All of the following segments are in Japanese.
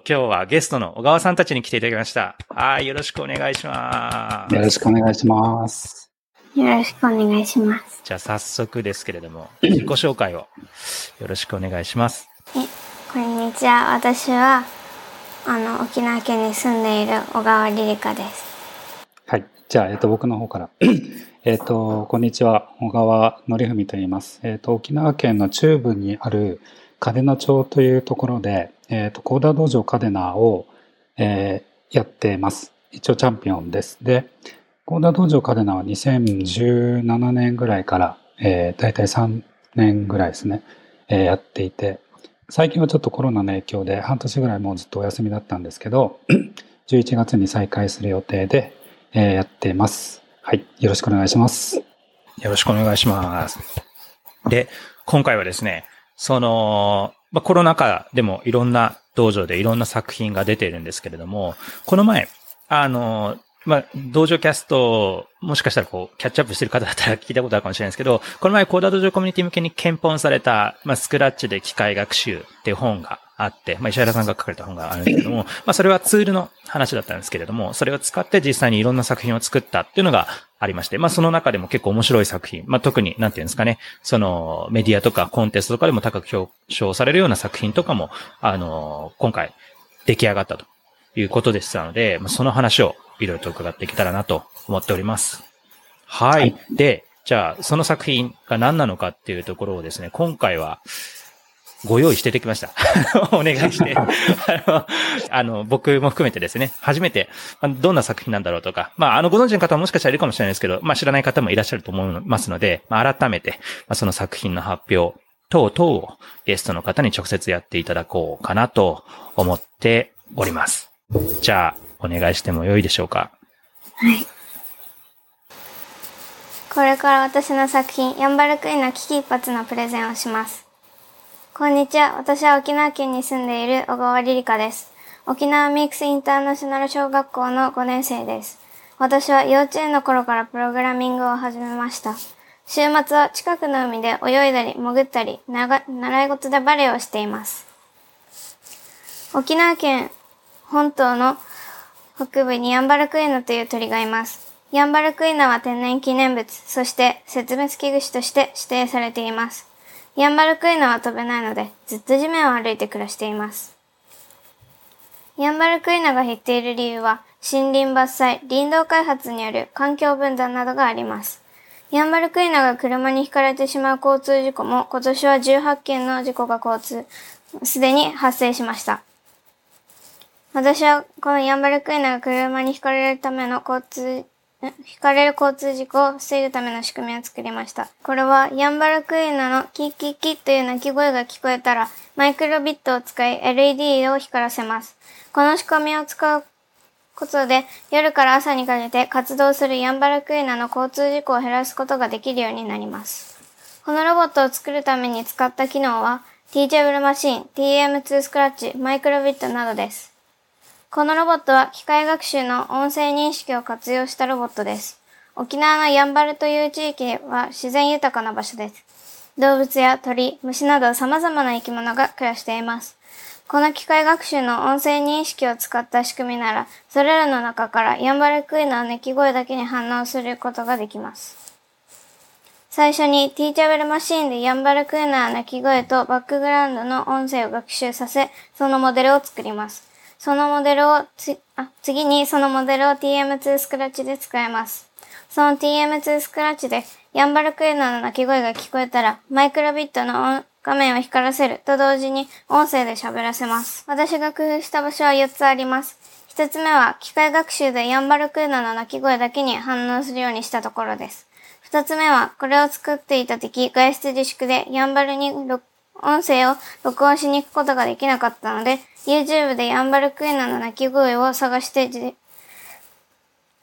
と、今日はゲストの小川さんたちに来ていただきました。はい、よろしくお願いします。よろしくお願いします。よろしくお願いします。じゃあ早速ですけれども、自己紹介をよろしくお願いします。こんにちは。私は、あの、沖縄県に住んでいる小川リリカです。はい。じゃあ、えっ、と、僕の方から。えっと、こんにちは。小川則文と言います。えっ、と、沖縄県の中部にある嘉手納町というところで、えっ、と、コーダー道場嘉手納を、えーやってます。一応チャンピオンです。で、コーダー道場嘉手納は2017年ぐらいから、えー、大体3年ぐらいですね、えーやっていて、最近はちょっとコロナの影響で半年ぐらいもうずっとお休みだったんですけど、11月に再開する予定で、えーやっています。はい。よろしくお願いします。よろしくお願いします。で、今回はですね、その、まあ、コロナ禍でもいろんな道場でいろんな作品が出ているんですけれども、この前、あの、まあ、道場キャスト、もしかしたらこう、キャッチアップしてる方だったら聞いたことあるかもしれないですけど、この前、コーダ道場コミュニティ向けに検本された、まあ、スクラッチで機械学習っていう本があって、まあ、石原さんが書かれた本があるんですけども、まあ、それはツールの話だったんですけれども、それを使って実際にいろんな作品を作ったっていうのがありまして、まあ、その中でも結構面白い作品、まあ、特に、なんていうんですかね、その、メディアとかコンテストとかでも高く表彰されるような作品とかも、あの、今回、出来上がったということでしたので、まあ、その話をいろいろと伺っていけたらなと思っております。はい。はいで、じゃあ、その作品が何なのかっていうところをですね、今回は、ご用意していただきました。お願いして。あの、僕も含めてですね、初めて、どんな作品なんだろうとか、まあ、あの、ご存知の方ももしかしたらいるかもしれないですけど、まあ、知らない方もいらっしゃると思いますので、まあ、改めて、まあ、その作品の発表等々をゲストの方に直接やっていただこうかなと思っております。じゃあ、お願いしてもよいでしょうか。はい。これから私の作品、ヤンバルクイナ危機一髪のプレゼンをします。こんにちは。私は沖縄県に住んでいる小川リリカです。沖縄ミックスインターナショナル小学校の5年生です。私は幼稚園の頃からプログラミングを始めました。週末は近くの海で泳いだり潜ったり、習い事でバレエをしています。沖縄県本島の北部にヤンバルクイナという鳥がいます。ヤンバルクイナは天然記念物、そして絶滅危惧種として指定されています。ヤンバルクイナは飛べないので、ずっと地面を歩いて暮らしています。ヤンバルクイナが減っている理由は、森林伐採、林道開発による環境分断などがあります。ヤンバルクイナが車にひかれてしまう交通事故も、今年は18件の事故が交通、すでに発生しました。私はこのヤンバルクイナが車にひかれるための交通、んひかれる交通事故を防ぐための仕組みを作りました。これはヤンバルクイナのキッキッキッという鳴き声が聞こえたらマイクロビットを使い LED を光らせます。この仕組みを使うことで夜から朝にかけて活動するヤンバルクイナの交通事故を減らすことができるようになります。このロボットを作るために使った機能は Teachable マシン、TM2 スクラッチ、マイクロビットなどです。このロボットは機械学習の音声認識を活用したロボットです。沖縄のヤンバルという地域は自然豊かな場所です。動物や鳥、虫など様々な生き物が暮らしています。この機械学習の音声認識を使った仕組みなら、それらの中からヤンバルクイナの鳴き声だけに反応することができます。最初に Teachable マシンでヤンバルクイナの鳴き声とバックグラウンドの音声を学習させ、そのモデルを作ります。そのモデルを、あ、次にそのモデルを TM2 スクラッチで使えます。その TM2 スクラッチでヤンバルクイナの鳴き声が聞こえたら、マイクロビットの画面を光らせると同時に音声で喋らせます。私が工夫した場所は4つあります。1つ目は機械学習でヤンバルクイナの鳴き声だけに反応するようにしたところです。2つ目はこれを作っていた時、外出自粛でヤンバルに音声を録音しに行くことができなかったので、YouTube でヤンバルクイナの鳴き声を探して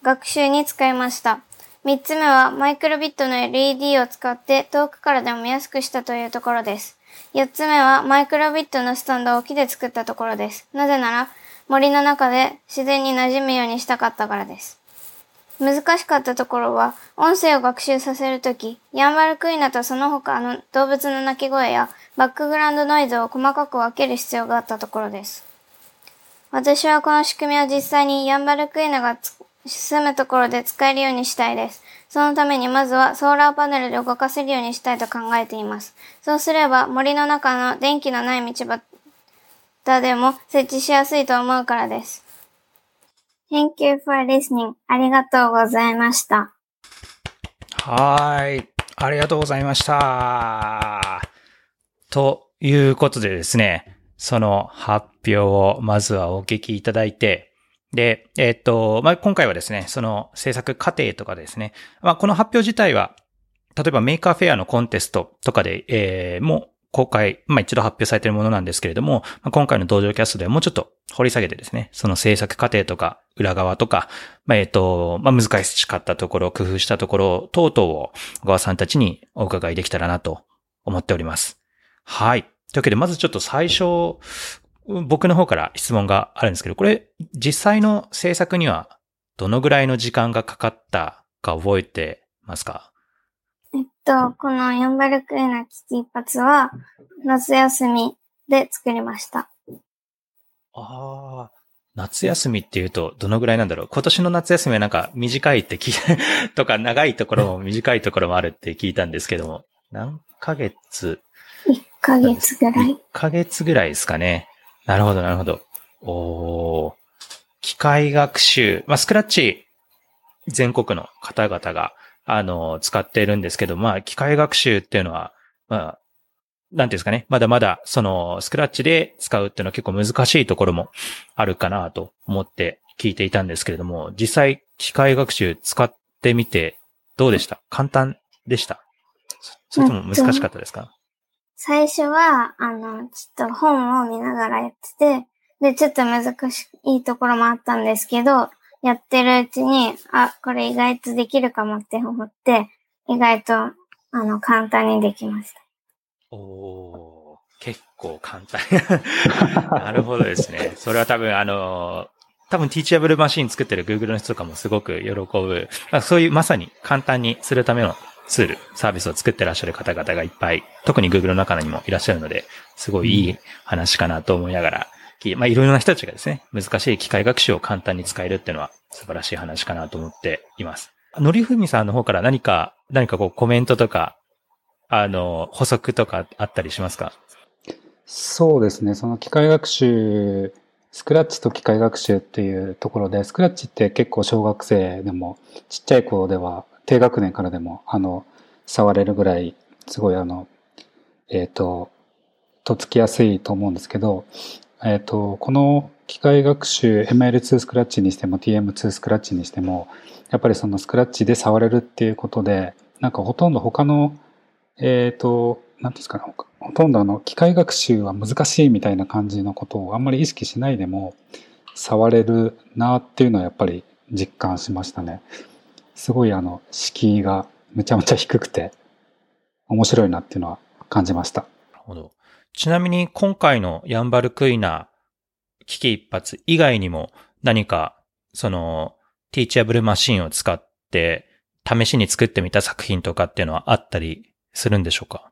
学習に使いました。三つ目はマイクロビットの LED を使って遠くからでも見やすくしたというところです。四つ目はマイクロビットのスタンドを木で作ったところです。なぜなら森の中で自然に馴染むようにしたかったからです。難しかったところは、音声を学習させるとき、ヤンバルクイナとその他の動物の鳴き声やバックグラウンドノイズを細かく分ける必要があったところです。私はこの仕組みを実際にヤンバルクイナが住むところで使えるようにしたいです。そのためにまずはソーラーパネルで動かせるようにしたいと考えています。そうすれば森の中の電気のない道端でも設置しやすいと思うからです。Thank you for listening. ありがとうございました。はい。ありがとうございました。ということでですね、その発表をまずはお聞きいただいて、で、えっ、と、まあ、今回はですね、その制作過程とかですね、まあ、この発表自体は、例えば Maker Faire のコンテストとかで、えー、も公開、まあ、一度発表されているものなんですけれども、まあ、今回の DojoCast ではもうちょっと掘り下げてですね、その制作過程とか、裏側とか、まあ、えっ、と、まあ、難しかったところ、工夫したところ、等々を小川さんたちにお伺いできたらなと思っております。はい。というわけで、まずちょっと最初、僕の方から質問があるんですけど、これ、実際の制作にはどのぐらいの時間がかかったか覚えてますか？と、このヤンバルクエナ危機一発は、夏休みで作りました。ああ、夏休みっていうと、どのぐらいなんだろう？今年の夏休みはなんか短いって聞い とか長いところも短いところもあるって聞いたんですけども、何ヶ月 ?1 ヶ月ぐらい。1ヶ月ぐらいですかね。なるほど、なるほど。お機械学習。まあ、スクラッチ、全国の方々が、あの、使っているんですけど、まあ、機械学習っていうのは、まあ、なんていうんですかね。まだまだ、その、スクラッチで使うっていうのは結構難しいところもあるかなと思って聞いていたんですけれども、実際、機械学習使ってみて、どうでした？簡単でした？それとも難しかったですか？最初は、あの、ちょっと本を見ながらやってて、で、ちょっと難しいところもあったんですけど、やってるうちに、あ、これ意外とできるかもって思って、意外と、あの、簡単にできました。お結構簡単。なるほどですね。それは多分、あの、多分、ティーチャブルマシン作ってる Google の人とかもすごく喜ぶ。そういうまさに簡単にするためのツール、サービスを作ってらっしゃる方々がいっぱい、特に Google の中にもいらっしゃるので、すごいいい話かなと思いながら、まあいろいろな人たちがですね、難しい機械学習を簡単に使えるっていうのは素晴らしい話かなと思っています。のりふみさんの方から何か、何かこうコメントとか、あの、補足とかあったりしますか？そうですね。その機械学習、スクラッチと機械学習っていうところで、スクラッチって結構小学生でも、ちっちゃい子では低学年からでも、あの、触れるぐらい、すごいあの、えっ、ー、と、とっつきやすいと思うんですけど、えっ、ー、と、この機械学習 ML2 スクラッチにしても TM2 スクラッチにしても、やっぱりそのスクラッチで触れるっていうことで、なんかほとんど他の、えっ、ー、と、なんですかね、ほとんどあの、機械学習は難しいみたいな感じのことをあんまり意識しないでも、触れるなっていうのはやっぱり実感しましたね。すごいあの、敷居がめちゃめちゃ低くて、面白いなっていうのは感じました。なるほど。ちなみに今回のヤンバルクイナ危機一発以外にも何か、その、ティーチャブルマシンを使って試しに作ってみた作品とかっていうのはあったりするんでしょうか？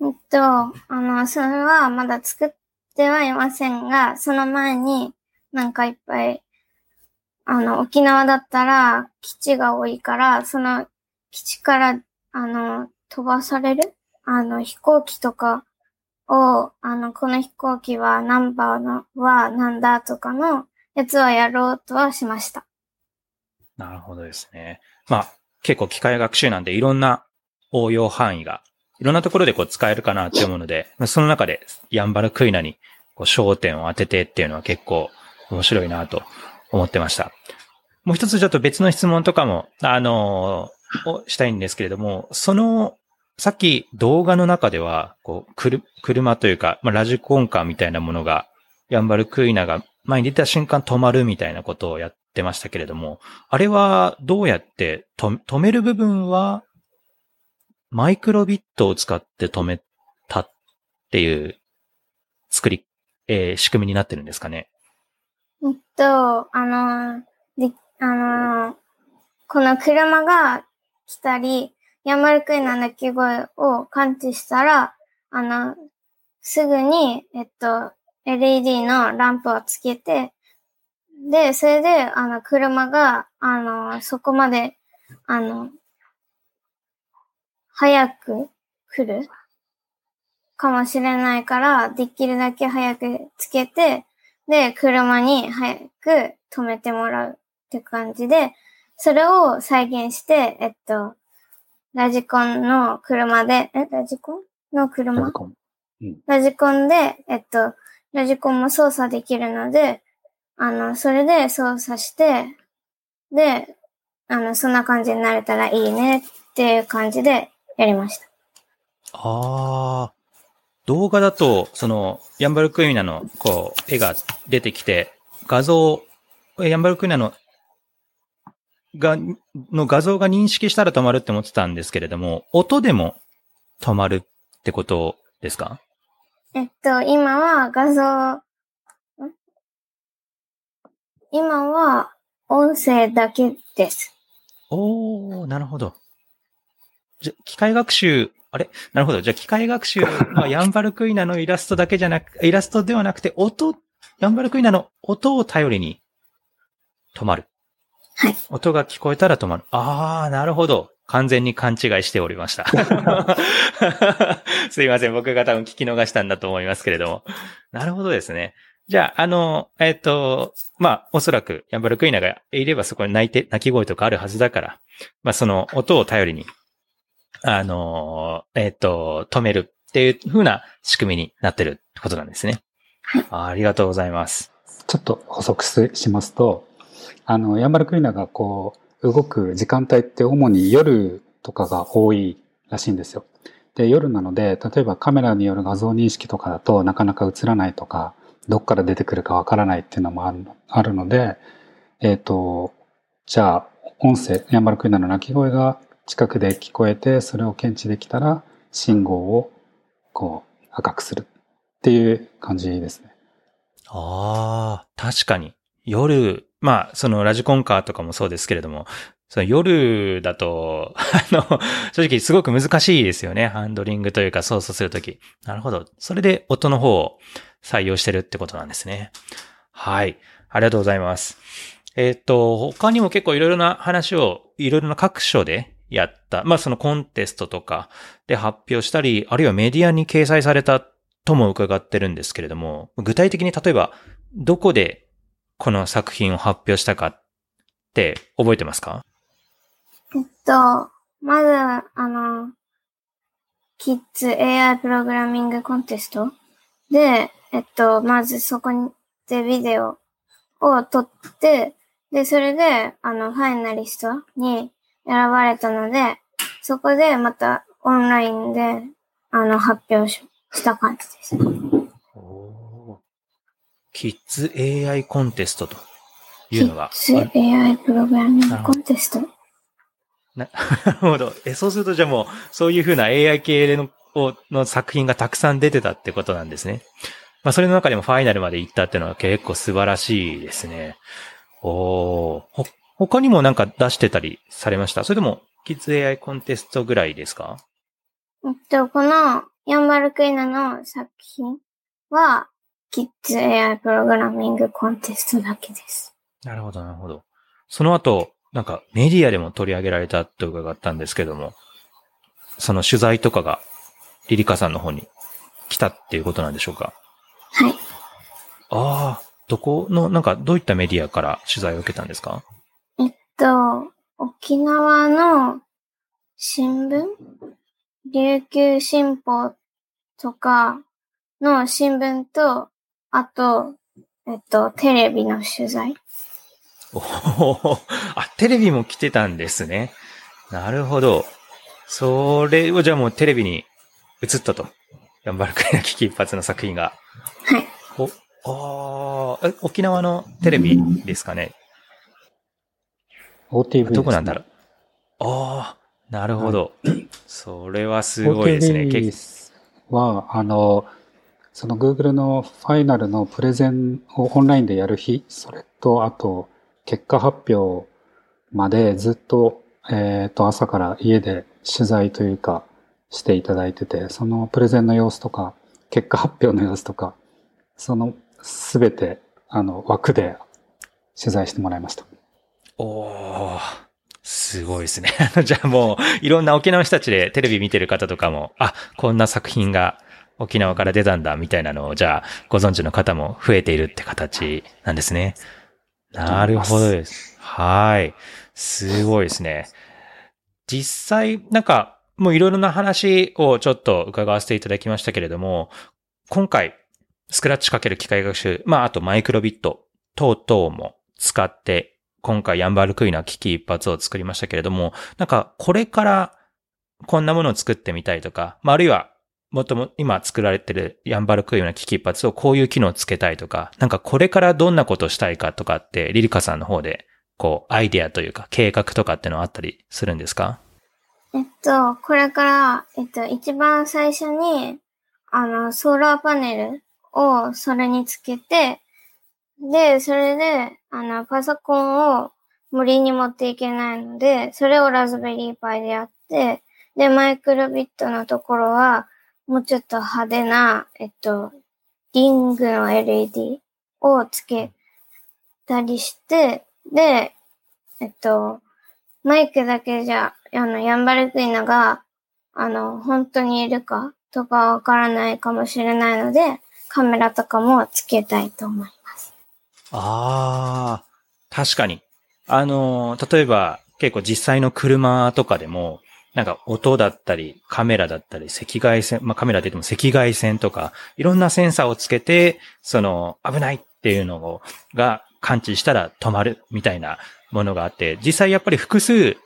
えっと、あの、それはまだ作ってはいませんが、その前になんかいっぱいあの、沖縄だったら基地が多いから、その基地から、あの、飛ばされる？あの、飛行機とかを、あの、この飛行機はナンバーのはなんだとかのやつはやろうとはしました。なるほどですね。まあ、結構機械学習なんでいろんな応用範囲が、いろんなところでこう使えるかなって思うので、その中でヤンバルクイナにこう焦点を当ててっていうのは結構面白いなと思ってました。もう一つちょっと別の質問とかも、あのをしたいんですけれども、その、さっき動画の中では、こう、くる車というか、まあ、ラジコンカーみたいなものが、ヤンバルクイナが前に出た瞬間止まるみたいなことをやってましたけれども、あれはどうやって止める部分は、マイクロビットを使って止めたっていう作り、えー、仕組みになってるんですかね？えっと、あの、で、あの、この車が来たり、ヤマルクイの鳴き声を感知したら、あの、すぐに、えっと、LED のランプをつけて、で、それで、あの、車が、あの、そこまで、あの、早く来るかもしれないから、できるだけ早くつけて、で、車に早く止めてもらうって感じで、それを再現して、えっと、ラジコンの車で、え、ラジコン？の車？ラジコン。ラジコンで、えっと、ラジコンも操作できるので、あの、それで操作して、で、あの、そんな感じになれたらいいねっていう感じでやりました。ああ。動画だと、その、ヤンバルクイナの、こう、絵が出てきて、画像、ヤンバルクイナの、が、の画像が認識したら止まるって思ってたんですけれども、音でも止まるってことですか？えっと、今は画像、ん？今は音声だけです。おー、なるほど。じゃ、機械学習、あれ？なるほど。じゃあ、機械学習はヤンバルクイナのイラストだけじゃなく、イラストではなくて、音、ヤンバルクイナの音を頼りに止まる。はい。音が聞こえたら止まる。あー、なるほど。完全に勘違いしておりました。すいません。僕が多分聞き逃したんだと思いますけれども。なるほどですね。じゃあ、あの、えっ、と、まあ、おそらく、ヤンバルクイナがいればそこに泣いて、泣き声とかあるはずだから、まあ、その音を頼りに、あの、えっ、と、止めるっていう風な仕組みになってるってことなんですね。あありがとうございます。ちょっと補足しますと、あの、ヤンバルクイナーがこう、動く時間帯って主に夜とかが多いらしいんですよ。で、夜なので、例えばカメラによる画像認識とかだとなかなか映らないとか、どっから出てくるかわからないっていうのもあるので、えっ、と、じゃあ、音声、ヤンバルクイナーの鳴き声が近くで聞こえて、それを検知できたら、信号をこう赤くするっていう感じですね。ああ、確かに。夜、まあ、そのラジコンカーとかもそうですけれども、その夜だと、あの、正直すごく難しいですよね。ハンドリングというか操作するとき。なるほど。それで音の方を採用してるってことなんですね。はい。ありがとうございます。えっ、と、他にも結構いろいろな話を、いろいろな各所でやった。まあそのコンテストとかで発表したり、あるいはメディアに掲載されたとも伺ってるんですけれども、具体的に例えば、どこでこの作品を発表したかって覚えてますか？えっと、まず、あの、キッズ AI プログラミングコンテストで、えっと、まずそこにでビデオを撮って、で、それで、あの、ファイナリストに選ばれたので、そこでまたオンラインで、あの、発表しした感じです。キッズ AI コンテストというのが。キッズ AI プログラミングコンテスト。な なるほど。え、そうするとじゃあもう、そういうふうな AI 系のの作品がたくさん出てたってことなんですね。まあ、それの中でもファイナルまで行ったっていうのは結構素晴らしいですね。おーほ、他にもなんか出してたりされました？それとも、キッズ AI コンテストぐらいですか？えっと、このヤンバルクイナの作品は、キッズ AI プログラミングコンテストだけです。なるほど、なるほど。その後、なんかメディアでも取り上げられたと伺ったんですけども、その取材とかがリリカさんの方に来たっていうことなんでしょうか？はい。ああ、どこの、なんかどういったメディアから取材を受けたんですか？えっと、沖縄の新聞？琉球新報とかの新聞と、あと、えっと、テレビの取材。おおあ、テレビも来てたんですね。なるほど。それをじゃあもうテレビに映ったと。ヤンバルクイナ危機一髪の作品が。はい。お、ああ、え沖縄のテレビですかね？OTV です、ね。どこなんだろう？ああ、なるほど。それはすごいですね。OTV 結は、あの、その Google のファイナルのプレゼンをオンラインでやる日、それと、あと、結果発表までずっと、えっ、と、朝から家で取材というか、していただいてて、そのプレゼンの様子とか、結果発表の様子とか、そのすべて、あの、枠で取材してもらいました。おー、すごいですね。じゃあもう、いろんな沖縄の人たちでテレビ見てる方とかも、あ、こんな作品が沖縄から出たんだ、みたいなのを、じゃあ、ご存知の方も増えているって形なんですね。なるほどです。はい。すごいですね。実際、なんか、もういろいろな話をちょっと伺わせていただきましたけれども、今回、スクラッチかける機械学習、まあ、あとマイクロビット等々も使って、今回ヤンバルクイナ危機一発を作りましたけれども、なんか、これからこんなものを作ってみたいとか、まあ、あるいは、もとも今作られてるヤンバルクイナ危機一発をこういう機能をつけたいとか、なんかこれからどんなことしたいかとかって、リリカさんの方で、こう、アイデアというか、計画とかってのはあったりするんですか？えっと、これから、えっと、一番最初に、あの、ソーラーパネルをそれにつけて、で、それで、あの、パソコンを森に持っていけないので、それをラズベリーパイでやって、で、マイクロビットのところは、もうちょっと派手な、えっと、リングの LED をつけたりして、で、えっと、マイクだけじゃ、あの、ヤンバルクイナが、あの、本当にいるかとかわからないかもしれないので、カメラとかもつけたいと思います。ああ、確かに。あの、例えば結構実際の車とかでも、なんか音だったり、カメラだったり、赤外線、まあカメラって言っても赤外線とか、いろんなセンサーをつけて、その危ないっていうのを、が感知したら止まるみたいなものがあって、実際やっぱり複数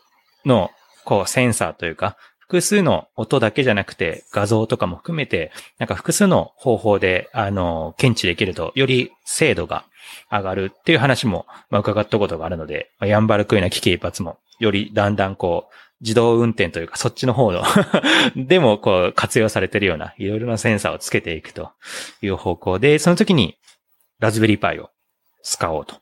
のこうセンサーというか、複数の音だけじゃなくて画像とかも含めて、なんか複数の方法で、あの、検知できると、より精度が上がるっていう話も、まあ、伺ったことがあるので、まあヤンバルクイナ危機一発も、よりだんだんこう、自動運転というか、そっちの方の でもこう、活用されてるような、いろいろなセンサーをつけていくという方向で、その時に、ラズベリーパイを使おうと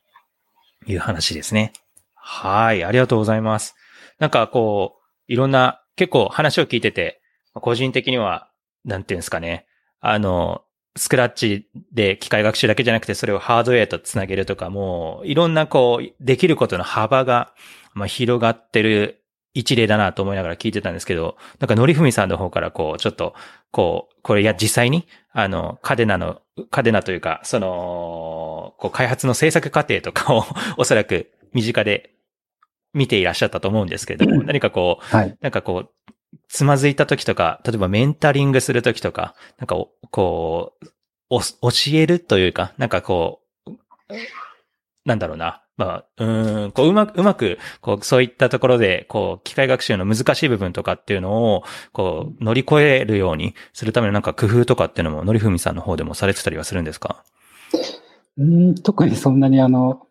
いう話ですね。はい、ありがとうございます。なんかこう、いろんな、結構話を聞いてて、個人的には、なんていうんですかね、あの、スクラッチで機械学習だけじゃなくて、それをハードウェアとつなげるとか、もう、いろんなこう、できることの幅が、まあ、広がってる一例だなと思いながら聞いてたんですけど、なんか、のりふみさんの方からこう、ちょっと、こう、これや、実際に、あの、カデナの、カデナというか、その、こう、開発の制作過程とかを、おそらく身近で見ていらっしゃったと思うんですけれども、何かこう、はい。なんかこう、つまずいた時とか、例えばメンタリングする時とか、なんかおこう、お教えるというか、なんかこう、なんだろうな。まあ、うん、こう、うまく、うまく、こう、そういったところで、こう、機械学習の難しい部分とかっていうのを、こう、乗り越えるようにするためのなんか工夫とかっていうのも、のりふみさんの方でもされてたりはするんですか？うん特にそんなにあの、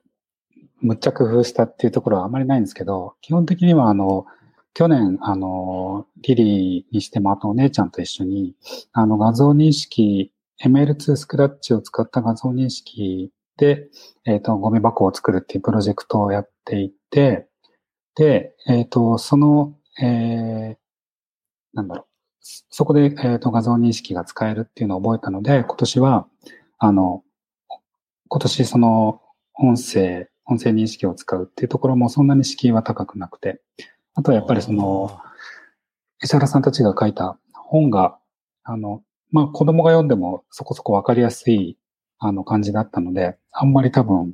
むっちゃ工夫したっていうところはあまりないんですけど、基本的にはあの、去年、あの、リリーにしても、あとお姉ちゃんと一緒に、あの、画像認識、ML2 スクラッチを使った画像認識で、えっ、と、ゴミ箱を作るっていうプロジェクトをやっていて、で、えっ、と、その、えー、なんだろう、そこで、えっ、と、画像認識が使えるっていうのを覚えたので、今年は、あの、今年その音声、音声認識を使うっていうところもそんなに敷居は高くなくて、あとはやっぱりその、石原さんたちが書いた本が、あの、まあ子供が読んでもそこそこわかりやすいあの感じだったので、あんまり多分、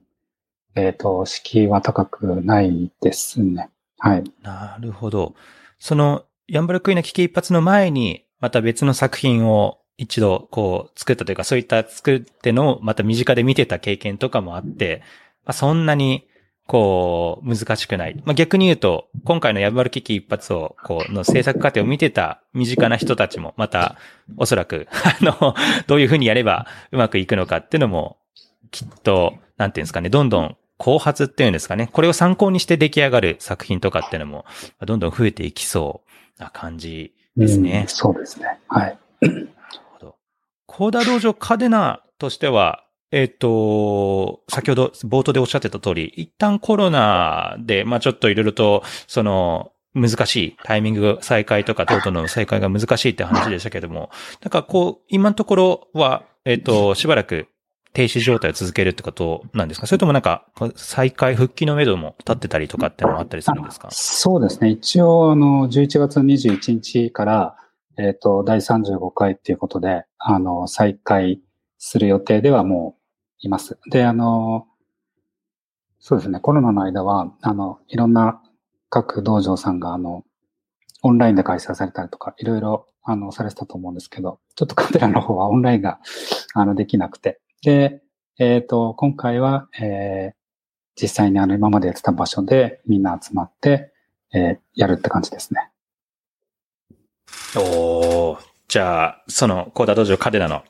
えっ、と、敷居は高くないですね。はい。なるほど。その、ヤンバルクイの危機一発の前に、また別の作品を一度こう作ったというか、そういった作ってのをまた身近で見てた経験とかもあって、まあ、そんなにこう難しくない。まあ、逆に言うと、今回のヤンバル危機一発をこうの制作過程を見てた身近な人たちもまたおそらく、あの、どういうふうにやればうまくいくのかっていうのもきっと、なんていうんですかね、どんどん後発っていうんですかね。これを参考にして出来上がる作品とかっていうのも、どんどん増えていきそうな感じですねうん。そうですね。はい。なるほど。コーダー道場カデナとしては、えっ、と、先ほど冒頭でおっしゃってた通り、一旦コロナで、まあちょっといろいろと、その、難しいタイミング再開とか等々の再開が難しいって話でしたけども、なんかこう、今のところは、えっ、と、しばらく停止状態を続けるってことなんですか？それともなんか、再開復帰の目処も立ってたりとかってのもあったりするんですか？そうですね。一応、あの、11月21日から、えっ、と、第35回っていうことで、あの、再開する予定ではもういます。で、あの、そうですね。コロナの間は、あの、いろんな各道場さんが、あの、オンラインで開催されたりとか、いろいろ、あの、されてたと思うんですけど、ちょっとカテラの方はオンラインが、あの、できなくて。で、えっ、ー、と、今回は、えー、実際にあの、今までやってた場所でみんな集まって、えー、やるって感じですね。おじゃあ、その、コーダ道場カデナの、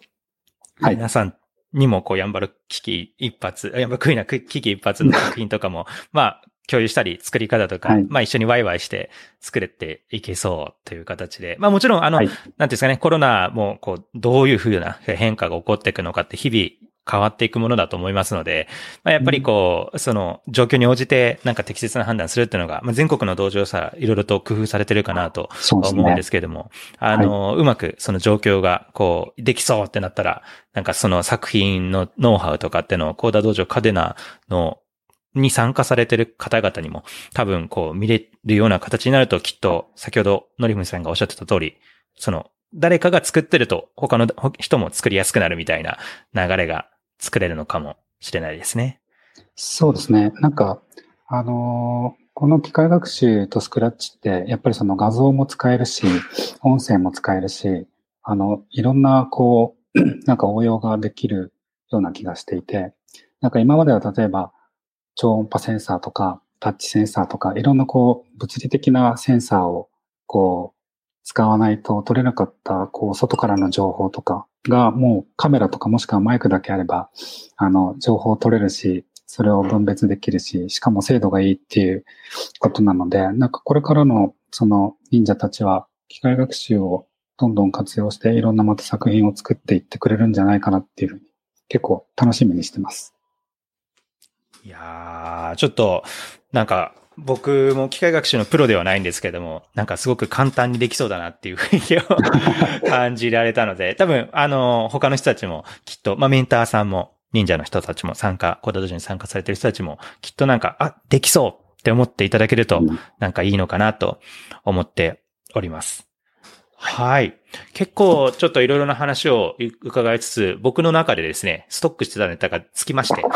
皆さんにも、こう、ヤンバル危機一発、ヤンバルクイナ危機一発の作品とかも、まあ、共有したり、作り方とか、はい、まあ一緒にワイワイして作れていけそうという形で、まあもちろん、あの、はい、なんていうんですかね、コロナも、こう、どういうふうな変化が起こっていくのかって日々変わっていくものだと思いますので、まあ、やっぱりこう、その状況に応じてなんか適切な判断するっていうのが、まあ、全国の道場さ、いろいろと工夫されてるかなと思うんですけれども、ね、あの、はい、うまくその状況がこう、できそうってなったら、なんかその作品のノウハウとかってのを、コーダ道場カデナのに参加されてる方々にも多分こう見れるような形になるときっと先ほどのりふみさんがおっしゃってた通り、その誰かが作ってると他の人も作りやすくなるみたい。な流れが作れるのかもしれないですね。そうですね。なんか、あのー、この機械学習とスクラッチって、やっぱりその画像も使えるし、音声も使えるし、あの、いろんな、こう、なんか応用ができるような気がしていて、なんか今までは例えば、超音波センサーとか、タッチセンサーとか、いろんなこう、物理的なセンサーを、こう、使わないと取れなかった、こう、外からの情報とかが、もうカメラとかもしくはマイクだけあれば、あの、情報を取れるし、それを分別できるし、しかも精度がいいっていうことなので、なんかこれからの、その忍者たちは、機械学習をどんどん活用して、いろんなまた作品を作っていってくれるんじゃないかなっていうふうに、結構楽しみにしてます。いやー、ちょっと、なんか、僕も機械学習のプロではないんですけども、なんかすごく簡単にできそうだなっていう雰囲気を感じられたので、多分、あの、他の人たちもきっと、まあ、メンターさんも、忍者の人たちも参加、コーダドジに参加されてる人たちも、きっとなんか、あ、できそうって思っていただけると、なんかいいのかなと思っております。はい。結構ちょっといろいろな話を伺いつつ、僕の中でですね、ストックしてたネタがつきまして。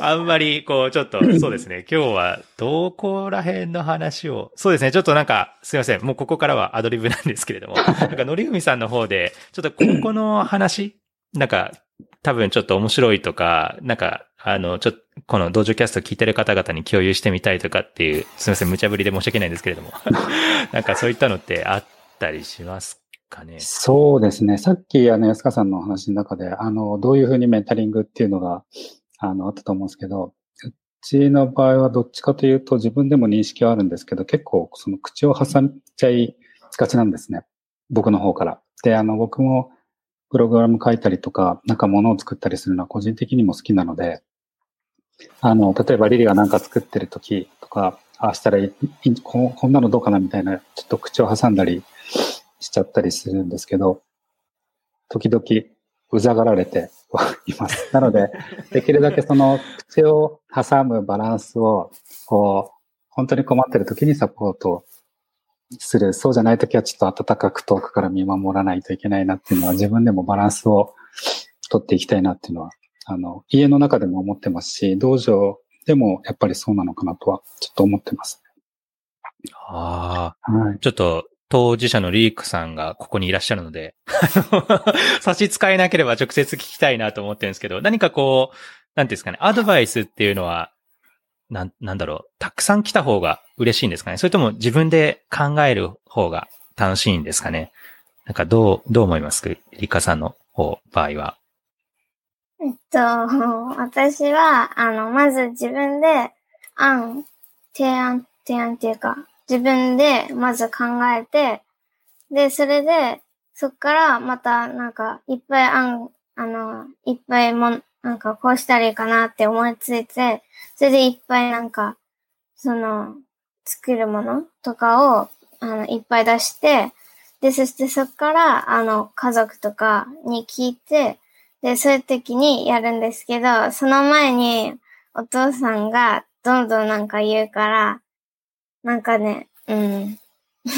あんまり、こう、ちょっと、そうですね、今日はどこら辺の話を、そうですね、ちょっとなんか、すいません、もうここからはアドリブなんですけれども、なんか、のりふみさんの方で、ちょっとここの話、なんか、多分ちょっと面白いとか、なんか、あの、ちょっと、この道場キャスト聞いてる方々に共有してみたいとかっていう、すみません、無茶ぶりで申し訳ないんですけれども。なんかそういったのってあったりしますかね？そうですね。さっき、あの、安川さんの話の中で、あの、どういうふうにメンタリングっていうのが、あの、あったと思うんですけど、うちの場合はどっちかというと自分でも認識はあるんですけど、結構その口を挟んじゃいがちなんですね。僕の方から。で、あの、僕もプログラム書いたりとか、なんか物を作ったりするのは個人的にも好きなので、あの、例えばリリがなんか作ってる時とか、ああしたらいいこ、こんなのどうかなみたいな、ちょっと口を挟んだりしちゃったりするんですけど、時々うざがられて います。なので、できるだけその口を挟むバランスを、こう、本当に困ってる時にサポートする。そうじゃない時はちょっと温かく遠くから見守らないといけないなっていうのは自分でもバランスを取っていきたいなっていうのはあの、家の中でも思ってますし、道場でもやっぱりそうなのかなとは、ちょっと思ってます。ああ、はい。ちょっと、当事者のリークさんがここにいらっしゃるので、差し支えなければ直接聞きたいなと思ってるんですけど、何かこう、なんていうんですかね、アドバイスっていうのは、なん、なんだろう、たくさん来た方が嬉しいんですかね？それとも自分で考える方が楽しいんですかね？なんかどう、どう思います？かリカさんの方、場合は。えっと、私は、あの、まず自分で案、提案、提案っていうか、自分でまず考えて、で、それで、そっからまたなんかいっぱい案、あの、いっぱいも、なんかこうしたらいいかなって思いついて、それでいっぱいなんか、その、作るものとかを、あの、いっぱい出して、で、そしてそこから、あの、家族とかに聞いて、で、そういう時にやるんですけど、その前にお父さんがどんどんなんか言うから、なんかね、うん。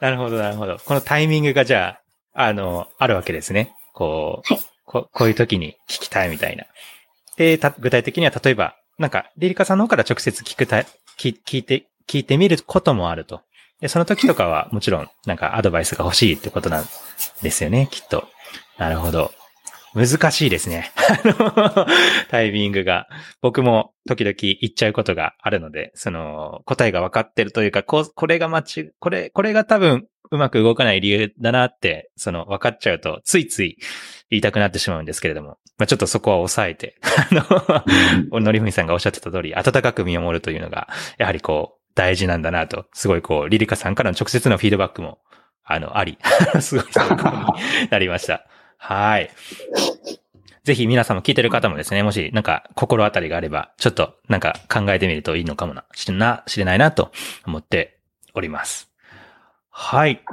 なるほど、なるほど。このタイミングがじゃあ、あの、あるわけですね。こう、はいここういう時に聞きたいみたいな。で、た具体的には例えば、なんか、リリカさんの方から直接聞くた、聞聞いて、聞いてみることもあると。で、その時とかはもちろん、なんかアドバイスが欲しいってことなんですよね、きっと。なるほど。難しいですね。あ のタイミングが。僕も時々言っちゃうことがあるので、その答えが分かってるというか、こう、これが間違、これ、これが多分うまく動かない理由だなって、その分かっちゃうと、ついつい言いたくなってしまうんですけれども、まあちょっとそこは抑えて、あの、のりふみさんがおっしゃってた通り、温かく見守るというのが、やはりこう、大事なんだなと、すごいこう、リリカさんからの直接のフィードバックも、あの、あり、すごい参考になりました。はい。ぜひ皆さんも聞いてる方もですね、もしなんか心当たりがあれば、ちょっとなんか考えてみるといいのかもな、しな、知れないなと思っております。はい。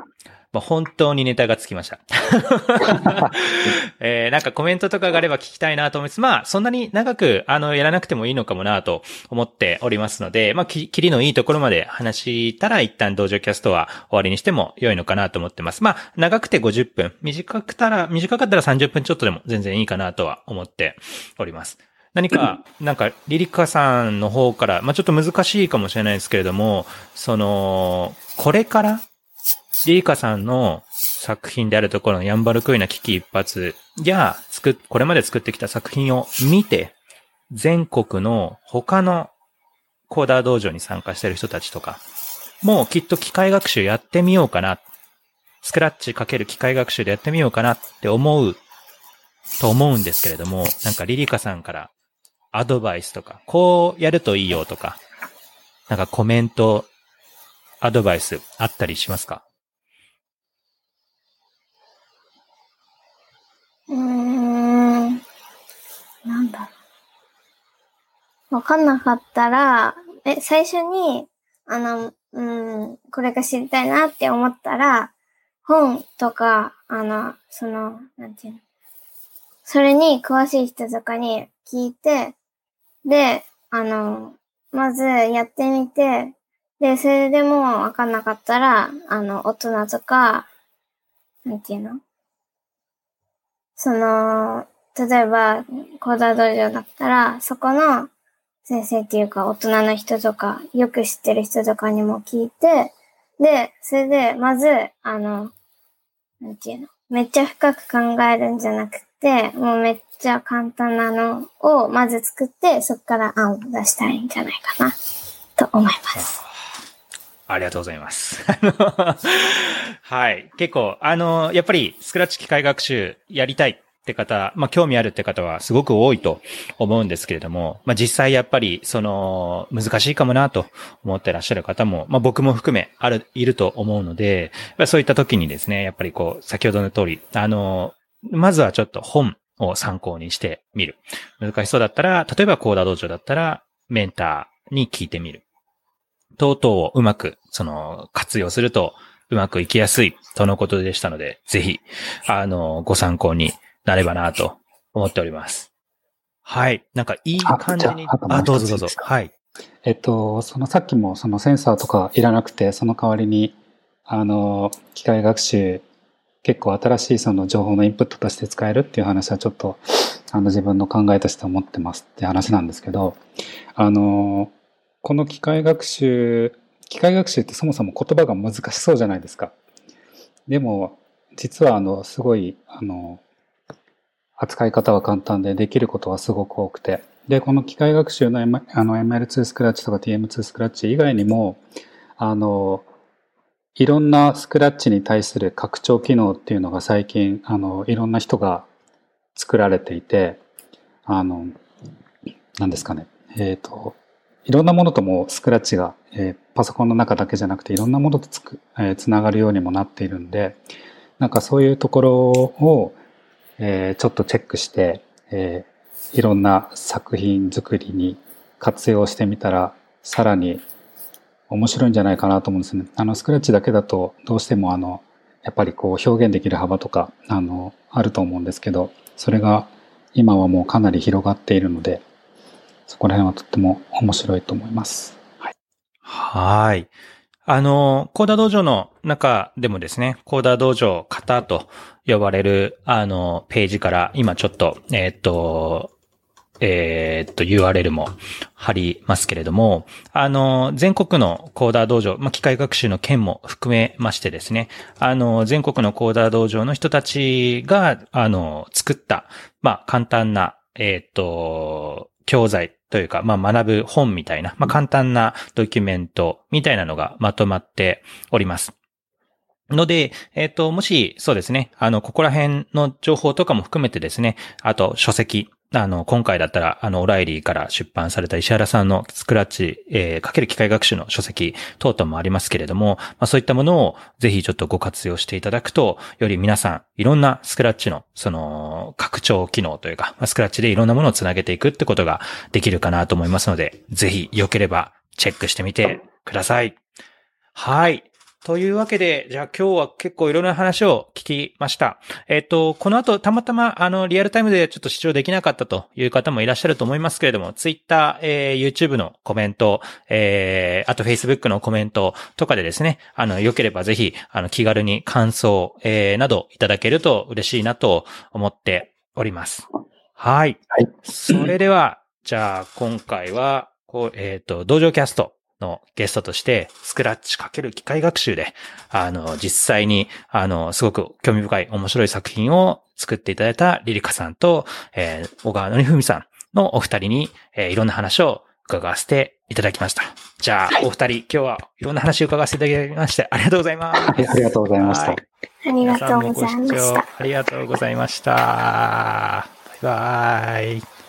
まあ、本当にネタがつきました。えー、なんかコメントとかがあれば聞きたいなと思います。まあ、そんなに長く、あの、やらなくてもいいのかもなと思っておりますので、まあ、き、きりのいいところまで話したら、一旦道場キャストは終わりにしても良いのかなと思ってます。まあ、長くて50分、短くたら、短かったら30分ちょっとでも全然いいかなとは思っております。何か、なんか、リリカさんの方から、まあ、ちょっと難しいかもしれないですけれども、その、これから、リリカさんの作品であるところのヤンバルクイナ危機一発や、作っ、これまで作ってきた作品を見て、全国の他のコーダー道場に参加してる人たちとか、もうきっと機械学習やってみようかな。スクラッチかける機械学習でやってみようかなって思うと思うんですけれども、なんかリリカさんからアドバイスとか、こうやるといいよとか、なんかコメント、アドバイスあったりしますか？うーん。なんだろう。わかんなかったら、え、最初に、あの、うん、これが知りたいなって思ったら、本とか、あの、その、なんていうの。それに詳しい人とかに聞いて、で、あの、まずやってみて、で、それでもわかんなかったら、あの、大人とか、なんていうのその、例えば、講座道場だったら、そこの先生っていうか大人の人とか、よく知ってる人とかにも聞いて、で、それで、まず、あの、なんていうの、めっちゃ深く考えるんじゃなくて、もうめっちゃ簡単なのをまず作って、そこから案を出したいんじゃないかな、と思います。ありがとうございます。はい。結構、あの、やっぱり、スクラッチ機械学習やりたいって方、まあ、興味あるって方はすごく多いと思うんですけれども、まあ、実際やっぱり、その、難しいかもなと思ってらっしゃる方も、まあ、僕も含め、ある、いると思うので、やっぱりそういった時にですね、やっぱりこう、先ほどの通り、あの、まずはちょっと本を参考にしてみる。難しそうだったら、例えばコーダ道場だったら、メンターに聞いてみる。等々をうまく、その、活用すると、うまくいきやすい、とのことでしたので、ぜひ、あの、ご参考になればなと思っております。はい。なんか、いい感じにあどうぞどうぞはい。えっと、そのさっきもそのセンサーとかいらなくて、その代わりに、あの、機械学習、結構新しいその情報のインプットとして使えるっていう話はちょっと、あの自分の考えとして思ってますって話なんですけど、あの、この機械学習、機械学習ってそもそも言葉が難しそうじゃないですか。でも、実はあの、すごい、あの、扱い方は簡単でできることはすごく多くて。で、この機械学習の,、M、あの ML2 スクラッチとか TM2 スクラッチ以外にも、あの、いろんなスクラッチに対する拡張機能っていうのが最近、あの、いろんな人が作られていて、あの、何ですかね。えっ、と、いろんなものともスクラッチが、えーパソコンの中だけじゃなくていろんなものとつく、えーつながるようにもなっているんで、なんかそういうところを、えーちょっとチェックして、えいろんな作品作りに活用してみたら、さらに面白いんじゃないかなと思うんですね。あの、スクラッチだけだと、どうしてもあの、やっぱりこう表現できる幅とか、あの、あると思うんですけど、それが今はもうかなり広がっているので、そこら辺はとっても面白いと思います。はい。はい。あの、コーダ道場の中でもですね、コーダ道場型と呼ばれる、あの、ページから今ちょっと、えっ、と、えー、っと、URL も貼りますけれども、あの、全国のコーダー道場、まあ、機械学習の件も含めましてですね、あの、全国のコーダー道場の人たちが、あの、作った、まあ、簡単な、えー、っと、教材というか、まあ、学ぶ本みたいな、まあ、簡単なドキュメントみたいなのがまとまっております。ので、えっ、と、もし、そうですね、あの、ここら辺の情報とかも含めてですね、あと、書籍、あの、今回だったら、あの、オライリーから出版された石原さんのスクラッチ、えー、かける機械学習の書籍等々もありますけれども、まあそういったものをぜひちょっとご活用していただくと、より皆さん、いろんなスクラッチの、その、拡張機能というか、まあスクラッチでいろんなものをつなげていくってことができるかなと思いますので、ぜひ良ければチェックしてみてください。はい。というわけで、じゃあ今日は結構いろんな話を聞きました。えっ、と、この後たまたまあのリアルタイムでちょっと視聴できなかったという方もいらっしゃると思いますけれども、Twitter、えー、YouTube のコメント、えー、あと Facebook のコメントとかでですね、あの、良ければぜひ、あの、気軽に感想、えー、などいただけると嬉しいなと思っております。はい。はい。それでは、じゃあ今回は、こう、えっ、ー、と、道場キャストのゲストとして、スクラッチかける機械学習で、あの、実際に、あの、すごく興味深い面白い作品を作っていただいたリリカさんと、えー、小川のりふみさんのお二人に、えー、いろんな話を伺わせていただきました。じゃあ、お二人、今日はいろんな話を伺わせていただきまして、ありがとうございます。はい、ありがとうございました。ありがとうございました。ありがとうございました。バイバイ。